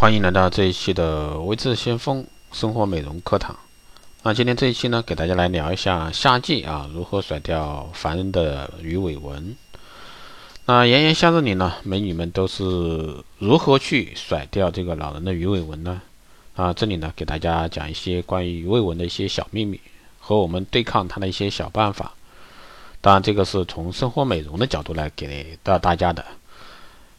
欢迎来到这一期的微智先锋生活美容课堂。那今天这一期呢，给大家来聊一下夏季啊如何甩掉烦人的鱼尾纹。那炎炎夏日里呢，美女们都是如何去甩掉这个老人的鱼尾纹呢？啊，这里呢给大家讲一些关于鱼尾纹的一些小秘密和我们对抗它的一些小办法。当然，这个是从生活美容的角度来给到大家的。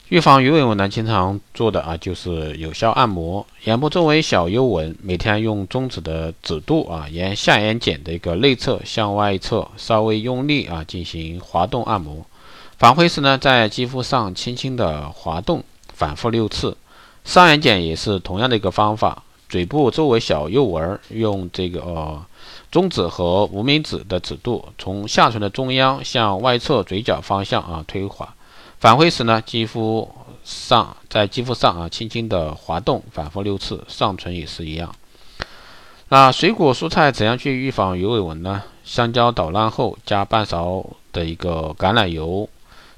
预防鱼尾纹呢，经常做的啊就是有效按摩眼部周围小幽纹，每天用中指的指肚啊沿下眼睑的一个内侧向外侧稍微用力啊进行滑动按摩，返回时呢在肌肤上轻轻的滑动，反复六次。上眼睑也是同样的一个方法，嘴部周围小幽纹用这个呃中指和无名指的指肚从下唇的中央向外侧嘴角方向啊推滑。返回时呢，肌肤上在肌肤上啊，轻轻的滑动，反复六次。上唇也是一样。那水果蔬菜怎样去预防鱼尾纹呢？香蕉捣烂后加半勺的一个橄榄油，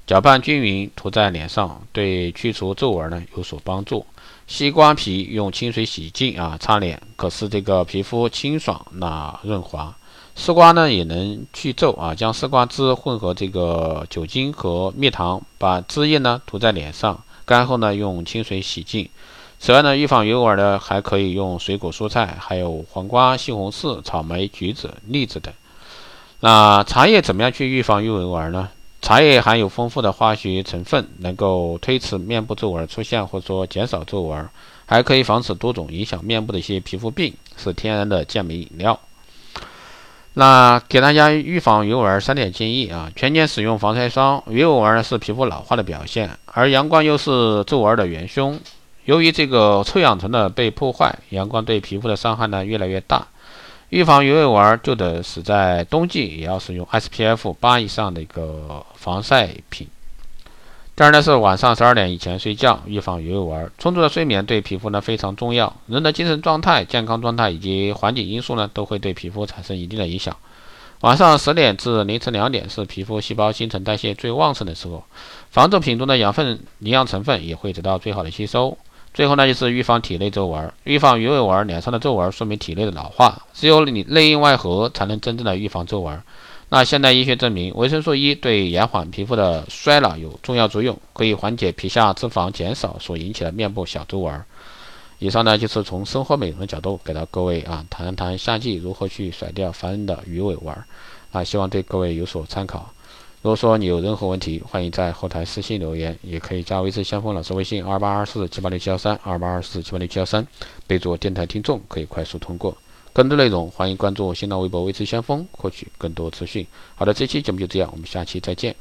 搅拌均匀，涂在脸上，对去除皱纹呢有所帮助。西瓜皮用清水洗净啊，擦脸可使这个皮肤清爽那润滑。丝瓜呢也能去皱啊，将丝瓜汁混合这个酒精和蜜糖，把汁液呢涂在脸上，干后呢用清水洗净。此外呢，预防鱼尾纹呢还可以用水果蔬菜，还有黄瓜、西红柿、草莓、橘子、栗子等。那茶叶怎么样去预防鱼尾纹呢？茶叶含有丰富的化学成分，能够推迟面部皱纹出现，或者说减少皱纹，还可以防止多种影响面部的一些皮肤病，是天然的健美饮料。那给大家预防鱼尾纹三点建议啊：全年使用防晒霜。鱼尾纹是皮肤老化的表现，而阳光又是皱纹的元凶。由于这个臭氧层的被破坏，阳光对皮肤的伤害呢越来越大。预防鱼尾纹就得使在冬季也要使用 SPF 八以上的一个防晒品。第二呢是晚上十二点以前睡觉，预防鱼尾纹。充足的睡眠对皮肤呢非常重要，人的精神状态、健康状态以及环境因素呢都会对皮肤产生一定的影响。晚上十点至凌晨两点是皮肤细胞新陈代谢最旺盛的时候，防皱品中的养分、营养成分也会得到最好的吸收。最后呢就是预防体内皱纹，预防鱼尾纹。脸上的皱纹说明体内的老化，只有你内应外合才能真正的预防皱纹。那现代医学证明，维生素 E 对延缓皮肤的衰老有重要作用，可以缓解皮下脂肪减少所引起的面部小皱纹。以上呢就是从生活美容的角度给到各位啊谈谈夏季如何去甩掉烦人的鱼尾纹啊，希望对各位有所参考。如果说你有任何问题，欢迎在后台私信留言，也可以加微信先锋老师微信二八二四七八六七幺三二八二四七八六七幺三，备注电台听众，可以快速通过。更多内容，欢迎关注新浪微博“微知先锋”，获取更多资讯。好的，这期节目就这样，我们下期再见。